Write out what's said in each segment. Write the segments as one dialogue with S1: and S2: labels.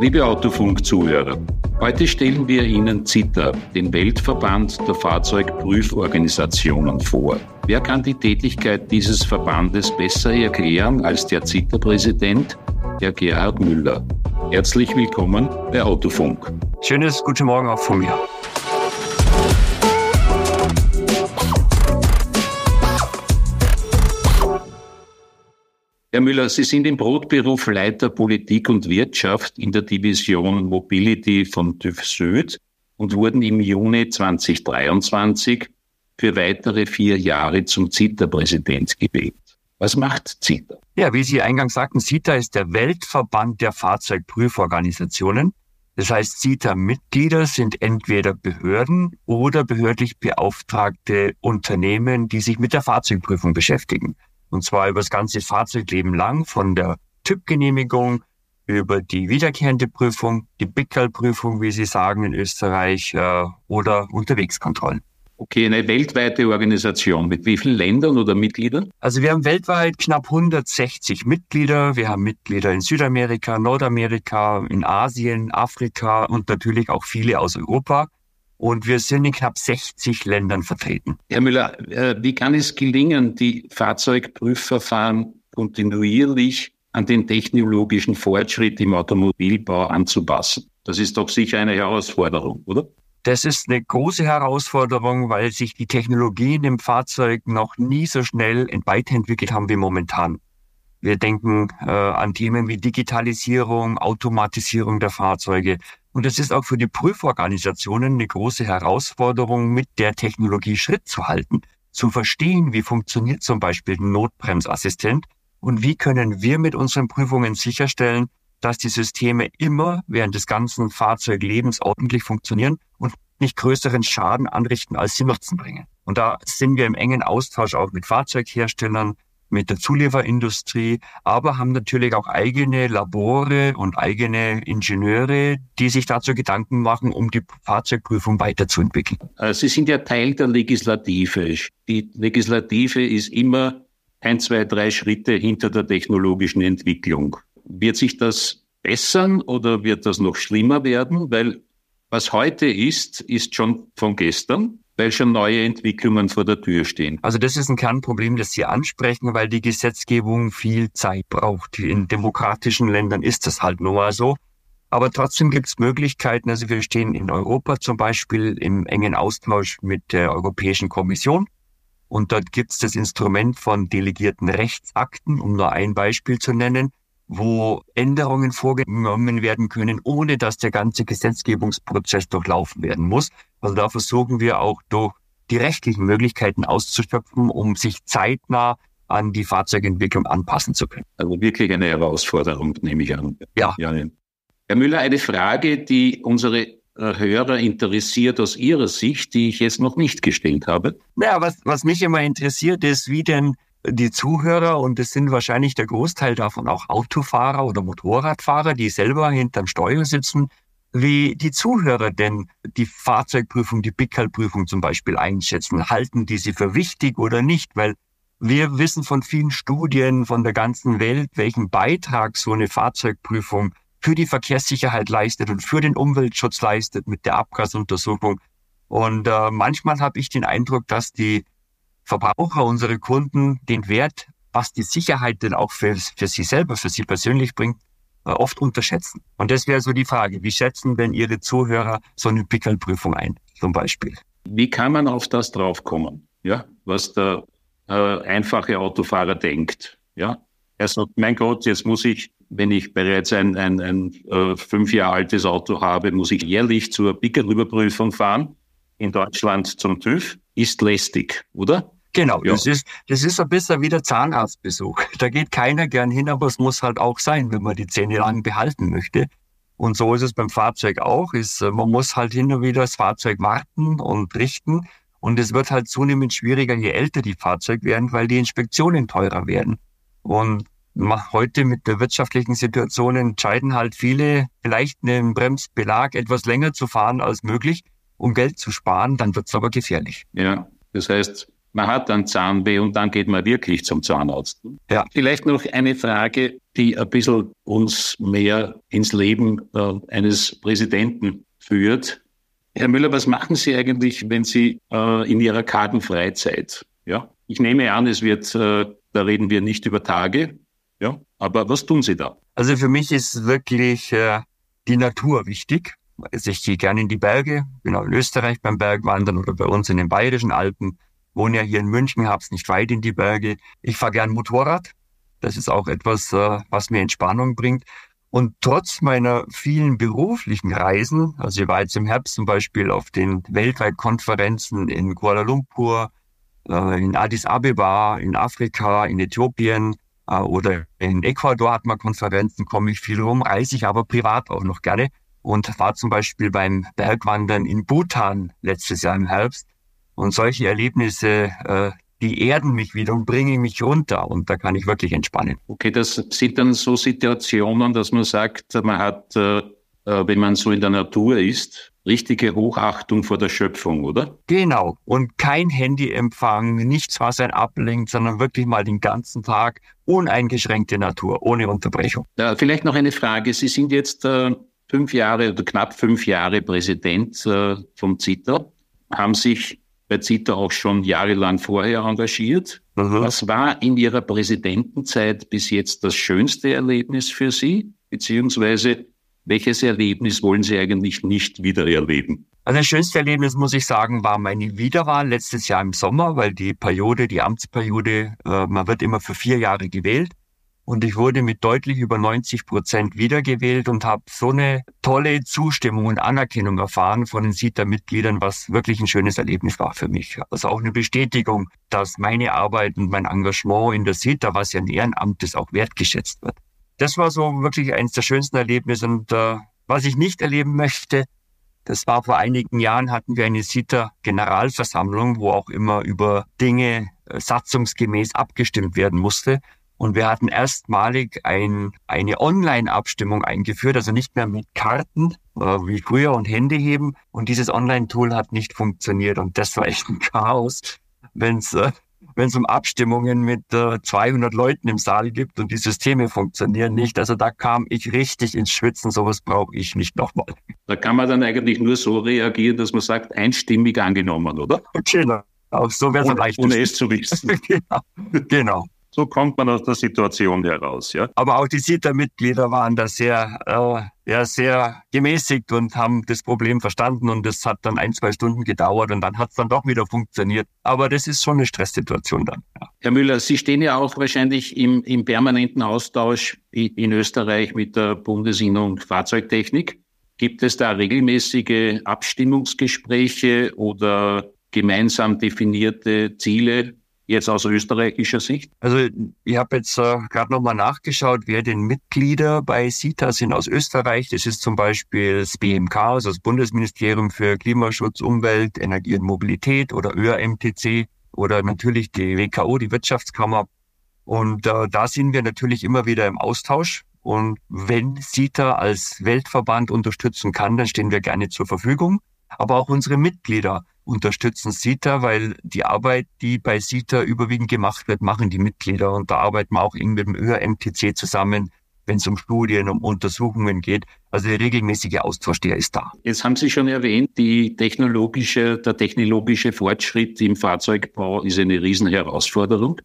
S1: Liebe Autofunk-Zuhörer, heute stellen wir Ihnen CITA, den Weltverband der Fahrzeugprüforganisationen, vor. Wer kann die Tätigkeit dieses Verbandes besser erklären als der CITA-Präsident, Herr Gerhard Müller? Herzlich willkommen bei Autofunk.
S2: Schönes guten Morgen auch von mir.
S1: Herr Müller, Sie sind im Brotberuf Leiter Politik und Wirtschaft in der Division Mobility von TÜV Süd und wurden im Juni 2023 für weitere vier Jahre zum CITA-Präsident gewählt. Was macht CITA?
S2: Ja, wie Sie eingangs sagten, CITA ist der Weltverband der Fahrzeugprüforganisationen. Das heißt, CITA-Mitglieder sind entweder Behörden oder behördlich beauftragte Unternehmen, die sich mit der Fahrzeugprüfung beschäftigen. Und zwar über das ganze Fahrzeugleben lang, von der Typgenehmigung über die wiederkehrende Prüfung, die Bickerl-Prüfung, wie Sie sagen in Österreich, äh, oder Unterwegskontrollen.
S1: Okay, eine weltweite Organisation. Mit wie vielen Ländern oder Mitgliedern?
S2: Also wir haben weltweit knapp 160 Mitglieder. Wir haben Mitglieder in Südamerika, Nordamerika, in Asien, Afrika und natürlich auch viele aus Europa und wir sind in knapp 60 Ländern vertreten.
S1: Herr Müller, äh, wie kann es gelingen, die Fahrzeugprüfverfahren kontinuierlich an den technologischen Fortschritt im Automobilbau anzupassen? Das ist doch sicher eine Herausforderung, oder?
S2: Das ist eine große Herausforderung, weil sich die Technologien im Fahrzeug noch nie so schnell weiterentwickelt haben wie momentan. Wir denken äh, an Themen wie Digitalisierung, Automatisierung der Fahrzeuge, und es ist auch für die Prüforganisationen eine große Herausforderung, mit der Technologie Schritt zu halten, zu verstehen, wie funktioniert zum Beispiel ein Notbremsassistent und wie können wir mit unseren Prüfungen sicherstellen, dass die Systeme immer während des ganzen Fahrzeuglebens ordentlich funktionieren und nicht größeren Schaden anrichten, als sie Nutzen bringen. Und da sind wir im engen Austausch auch mit Fahrzeugherstellern, mit der Zulieferindustrie, aber haben natürlich auch eigene Labore und eigene Ingenieure, die sich dazu Gedanken machen, um die Fahrzeugprüfung weiterzuentwickeln.
S1: Äh, Sie sind ja Teil der Legislative. Die Legislative ist immer ein, zwei, drei Schritte hinter der technologischen Entwicklung. Wird sich das bessern oder wird das noch schlimmer werden? Weil was heute ist, ist schon von gestern weil schon neue Entwicklungen vor der Tür stehen.
S2: Also das ist ein Kernproblem, das Sie ansprechen, weil die Gesetzgebung viel Zeit braucht. In demokratischen Ländern ist das halt nur mal so. Aber trotzdem gibt es Möglichkeiten. Also wir stehen in Europa zum Beispiel im engen Austausch mit der Europäischen Kommission. Und dort gibt es das Instrument von delegierten Rechtsakten, um nur ein Beispiel zu nennen, wo Änderungen vorgenommen werden können, ohne dass der ganze Gesetzgebungsprozess durchlaufen werden muss. Also da versuchen wir auch durch die rechtlichen Möglichkeiten auszuschöpfen, um sich zeitnah an die Fahrzeugentwicklung anpassen zu können.
S1: Also wirklich eine Herausforderung, nehme ich an. Ja. Herr Müller, eine Frage, die unsere Hörer interessiert aus Ihrer Sicht, die ich jetzt noch nicht gestellt habe.
S2: Ja, was, was mich immer interessiert, ist, wie denn die Zuhörer, und es sind wahrscheinlich der Großteil davon auch Autofahrer oder Motorradfahrer, die selber hinterm Steuer sitzen, wie die Zuhörer denn die Fahrzeugprüfung, die Bickerl-Prüfung zum Beispiel einschätzen. Halten die sie für wichtig oder nicht? Weil wir wissen von vielen Studien von der ganzen Welt, welchen Beitrag so eine Fahrzeugprüfung für die Verkehrssicherheit leistet und für den Umweltschutz leistet mit der Abgasuntersuchung. Und äh, manchmal habe ich den Eindruck, dass die Verbraucher, unsere Kunden den Wert, was die Sicherheit denn auch für, für sie selber, für sie persönlich bringt, oft unterschätzen. Und das wäre so die Frage, wie schätzen denn Ihre Zuhörer so eine Pickelprüfung ein, zum Beispiel?
S1: Wie kann man auf das draufkommen, ja, was der äh, einfache Autofahrer denkt, ja? Er sagt, mein Gott, jetzt muss ich, wenn ich bereits ein, ein, ein äh, fünf Jahre altes Auto habe, muss ich jährlich zur Pickelüberprüfung fahren, in Deutschland zum TÜV, ist lästig, oder?
S2: Genau, ja. das ist, das ist ein bisschen wie der Zahnarztbesuch. Da geht keiner gern hin, aber es muss halt auch sein, wenn man die Zähne lang behalten möchte. Und so ist es beim Fahrzeug auch. Ist, äh, man muss halt hin und wieder das Fahrzeug warten und richten. Und es wird halt zunehmend schwieriger, je älter die Fahrzeuge werden, weil die Inspektionen teurer werden. Und heute mit der wirtschaftlichen Situation entscheiden halt viele, vielleicht einen Bremsbelag etwas länger zu fahren als möglich, um Geld zu sparen. Dann wird es aber gefährlich.
S1: Ja, das heißt, man hat dann Zahnweh und dann geht man wirklich zum Zahnarzt. Ja. Vielleicht noch eine Frage, die ein bisschen uns mehr ins Leben äh, eines Präsidenten führt. Herr Müller, was machen Sie eigentlich, wenn Sie äh, in Ihrer kargen Freizeit, ja? Ich nehme an, es wird, äh, da reden wir nicht über Tage, ja? Aber was tun Sie da?
S2: Also für mich ist wirklich äh, die Natur wichtig. Also ich gehe gerne in die Berge, bin auch in Österreich beim Bergwandern oder bei uns in den Bayerischen Alpen wohne ja hier in München, habe es nicht weit in die Berge. Ich fahre gern Motorrad. Das ist auch etwas, äh, was mir Entspannung bringt. Und trotz meiner vielen beruflichen Reisen, also ich war jetzt im Herbst zum Beispiel auf den Weltweitkonferenzen in Kuala Lumpur, äh, in Addis Abeba, in Afrika, in Äthiopien äh, oder in Ecuador hat man Konferenzen, komme ich viel rum, reise ich aber privat auch noch gerne und war zum Beispiel beim Bergwandern in Bhutan letztes Jahr im Herbst und solche Erlebnisse, äh, die erden mich wieder und bringen mich runter und da kann ich wirklich entspannen.
S1: Okay, das sind dann so Situationen, dass man sagt, man hat, äh, äh, wenn man so in der Natur ist, richtige Hochachtung vor der Schöpfung, oder?
S2: Genau. Und kein Handyempfang, nichts, was einen ablenkt, sondern wirklich mal den ganzen Tag uneingeschränkte Natur, ohne Unterbrechung.
S1: Ja, vielleicht noch eine Frage. Sie sind jetzt äh, fünf Jahre oder knapp fünf Jahre Präsident äh, vom ZITA, haben sich bei ZITA auch schon jahrelang vorher engagiert. Mhm. Was war in Ihrer Präsidentenzeit bis jetzt das schönste Erlebnis für Sie? Beziehungsweise welches Erlebnis wollen Sie eigentlich nicht wieder erleben?
S2: Also das schönste Erlebnis, muss ich sagen, war meine Wiederwahl letztes Jahr im Sommer, weil die Periode, die Amtsperiode, äh, man wird immer für vier Jahre gewählt. Und ich wurde mit deutlich über 90 Prozent wiedergewählt und habe so eine tolle Zustimmung und Anerkennung erfahren von den SITA-Mitgliedern, was wirklich ein schönes Erlebnis war für mich. Also auch eine Bestätigung, dass meine Arbeit und mein Engagement in der SITA, was ja ein Ehrenamt ist, auch wertgeschätzt wird. Das war so wirklich eines der schönsten Erlebnisse. Und äh, was ich nicht erleben möchte, das war vor einigen Jahren hatten wir eine SITA-Generalversammlung, wo auch immer über Dinge äh, satzungsgemäß abgestimmt werden musste. Und wir hatten erstmalig ein, eine Online-Abstimmung eingeführt, also nicht mehr mit Karten äh, wie früher und Hände heben. Und dieses Online-Tool hat nicht funktioniert. Und das war echt ein Chaos, wenn es äh, wenn es um Abstimmungen mit äh, 200 Leuten im Saal gibt und die Systeme funktionieren nicht. Also da kam ich richtig ins Schwitzen. Sowas brauche ich nicht nochmal.
S1: Da kann man dann eigentlich nur so reagieren, dass man sagt, einstimmig angenommen, oder?
S2: Genau. Auch so wäre es leicht.
S1: Ohne es zu wissen.
S2: genau. genau.
S1: So kommt man aus der Situation heraus, ja.
S2: Aber auch die SITA-Mitglieder waren da sehr, äh, ja, sehr gemäßigt und haben das Problem verstanden und das hat dann ein, zwei Stunden gedauert und dann hat es dann doch wieder funktioniert. Aber das ist schon eine Stresssituation dann.
S1: Ja. Herr Müller, Sie stehen ja auch wahrscheinlich im, im permanenten Austausch in Österreich mit der Bundesinnung Fahrzeugtechnik. Gibt es da regelmäßige Abstimmungsgespräche oder gemeinsam definierte Ziele jetzt aus österreichischer Sicht?
S2: Also ich habe jetzt äh, gerade nochmal nachgeschaut, wer denn Mitglieder bei CITA sind aus Österreich. Das ist zum Beispiel das BMK, also das Bundesministerium für Klimaschutz, Umwelt, Energie und Mobilität oder ÖRMTC oder natürlich die WKO, die Wirtschaftskammer. Und äh, da sind wir natürlich immer wieder im Austausch. Und wenn CITA als Weltverband unterstützen kann, dann stehen wir gerne zur Verfügung. Aber auch unsere Mitglieder unterstützen SITA, weil die Arbeit, die bei SITA überwiegend gemacht wird, machen die Mitglieder. Und da arbeiten wir auch eng mit dem ÖRMTC zusammen, wenn es um Studien, um Untersuchungen geht. Also der regelmäßige Austausch, der ist da.
S1: Jetzt haben Sie schon erwähnt, die technologische, der technologische Fortschritt im Fahrzeugbau ist eine Riesenherausforderung.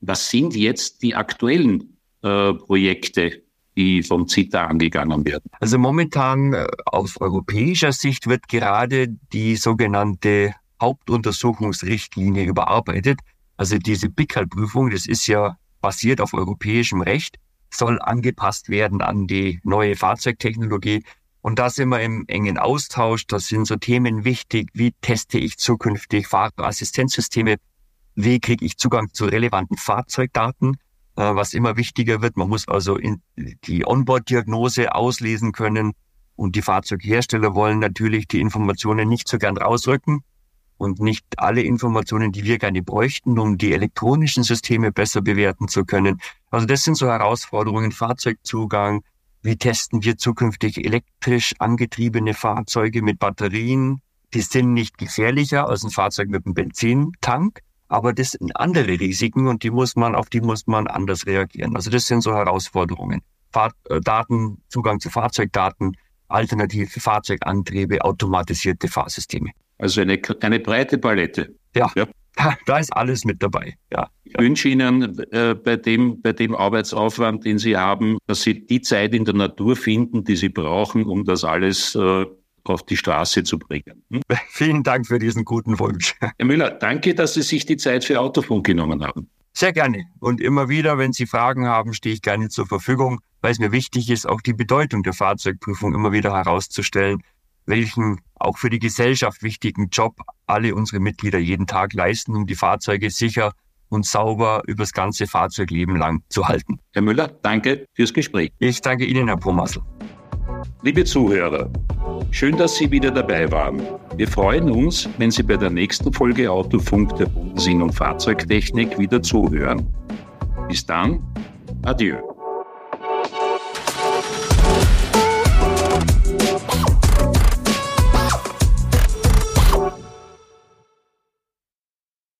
S1: Was sind jetzt die aktuellen äh, Projekte, die vom CITA angegangen werden?
S2: Also momentan äh, aus europäischer Sicht wird gerade die sogenannte Hauptuntersuchungsrichtlinie überarbeitet. Also diese BICAL-Prüfung, das ist ja basiert auf europäischem Recht, soll angepasst werden an die neue Fahrzeugtechnologie. Und da sind wir im engen Austausch. Da sind so Themen wichtig, wie teste ich zukünftig Fahrerassistenzsysteme, wie kriege ich Zugang zu relevanten Fahrzeugdaten was immer wichtiger wird. Man muss also in die Onboard-Diagnose auslesen können. Und die Fahrzeughersteller wollen natürlich die Informationen nicht so gern rausrücken und nicht alle Informationen, die wir gerne bräuchten, um die elektronischen Systeme besser bewerten zu können. Also das sind so Herausforderungen, Fahrzeugzugang. Wie testen wir zukünftig elektrisch angetriebene Fahrzeuge mit Batterien? Die sind nicht gefährlicher als ein Fahrzeug mit einem Benzintank Aber das sind andere Risiken und die muss man, auf die muss man anders reagieren. Also das sind so Herausforderungen. Fahr äh, Daten, Zugang zu Fahrzeugdaten, alternative Fahrzeugantriebe, automatisierte Fahrsysteme.
S1: Also eine, eine breite Palette.
S2: Ja, ja. Da, ist alles mit dabei. Ja,
S1: Ich wünsche Ihnen äh, bei, dem, bei dem Arbeitsaufwand, den Sie haben, dass Sie die Zeit in der Natur finden, die Sie brauchen, um das alles äh, auf die Straße zu bringen.
S2: Hm? Vielen Dank für diesen guten Wunsch.
S1: Herr Müller, danke, dass Sie sich die Zeit für Autofunk genommen haben.
S2: Sehr gerne. Und immer wieder, wenn Sie Fragen haben, stehe ich gerne zur Verfügung, weil es mir wichtig ist, auch die Bedeutung der Fahrzeugprüfung immer wieder herauszustellen, welchen auch für die Gesellschaft wichtigen Job alle unsere Mitglieder jeden Tag leisten, um die Fahrzeuge sicher und sauber übers ganze Fahrzeugleben lang zu halten.
S1: Herr Müller, danke fürs Gespräch.
S2: Ich danke Ihnen, Herr Promassel.
S1: Liebe Zuhörer, schön, dass Sie wieder dabei waren. Wir freuen uns, wenn Sie bei der nächsten Folge Autofunk der Bundesinn- und Fahrzeugtechnik wieder zuhören. Bis dann, adieu.